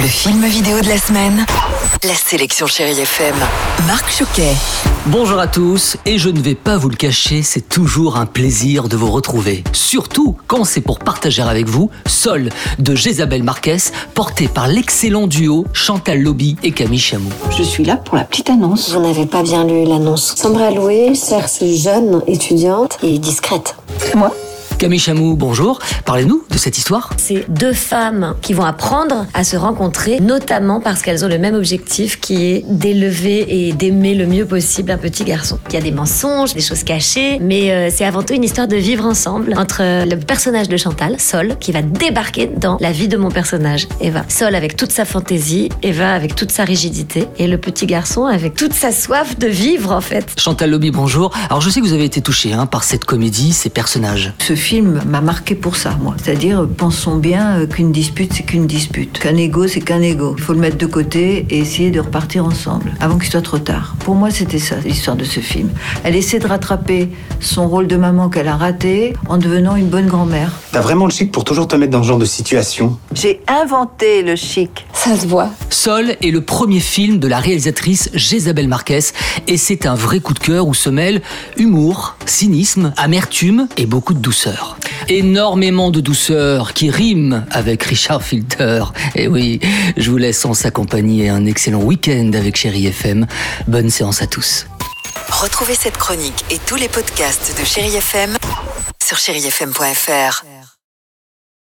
Le film vidéo de la semaine. La sélection Chérie FM. Marc Choquet. Bonjour à tous, et je ne vais pas vous le cacher, c'est toujours un plaisir de vous retrouver. Surtout quand c'est pour partager avec vous Sol de Jésabelle Marquez, porté par l'excellent duo Chantal Lobby et Camille Chamou. Je suis là pour la petite annonce. Vous n'avez pas bien lu l'annonce. À louer, cherche jeune étudiante et discrète. C'est moi? Camille Chamou, bonjour. Parlez-nous de cette histoire. C'est deux femmes qui vont apprendre à se rencontrer, notamment parce qu'elles ont le même objectif qui est d'élever et d'aimer le mieux possible un petit garçon. Il y a des mensonges, des choses cachées, mais euh, c'est avant tout une histoire de vivre ensemble entre le personnage de Chantal, Sol, qui va débarquer dans la vie de mon personnage, Eva. Sol avec toute sa fantaisie, Eva avec toute sa rigidité, et le petit garçon avec toute sa soif de vivre en fait. Chantal Lobby, bonjour. Alors je sais que vous avez été touché hein, par cette comédie, ces personnages. Ce film m'a marqué pour ça, moi. C'est-à-dire, pensons bien euh, qu'une dispute, c'est qu'une dispute. Qu'un ego, c'est qu'un ego. Il faut le mettre de côté et essayer de repartir ensemble, avant qu'il soit trop tard. Pour moi, c'était ça, l'histoire de ce film. Elle essaie de rattraper son rôle de maman qu'elle a raté en devenant une bonne grand-mère. T'as vraiment le chic pour toujours te mettre dans ce genre de situation? J'ai inventé le chic. Ça se voit. Sol est le premier film de la réalisatrice Jésabelle Marquez et c'est un vrai coup de cœur où se mêlent humour, cynisme, amertume et beaucoup de douceur. Énormément de douceur qui rime avec Richard Filter. Et oui, je vous laisse en s'accompagner un excellent week-end avec Chéri FM. Bonne séance à tous. Retrouvez cette chronique et tous les podcasts de Chérie FM sur chérifm.fr.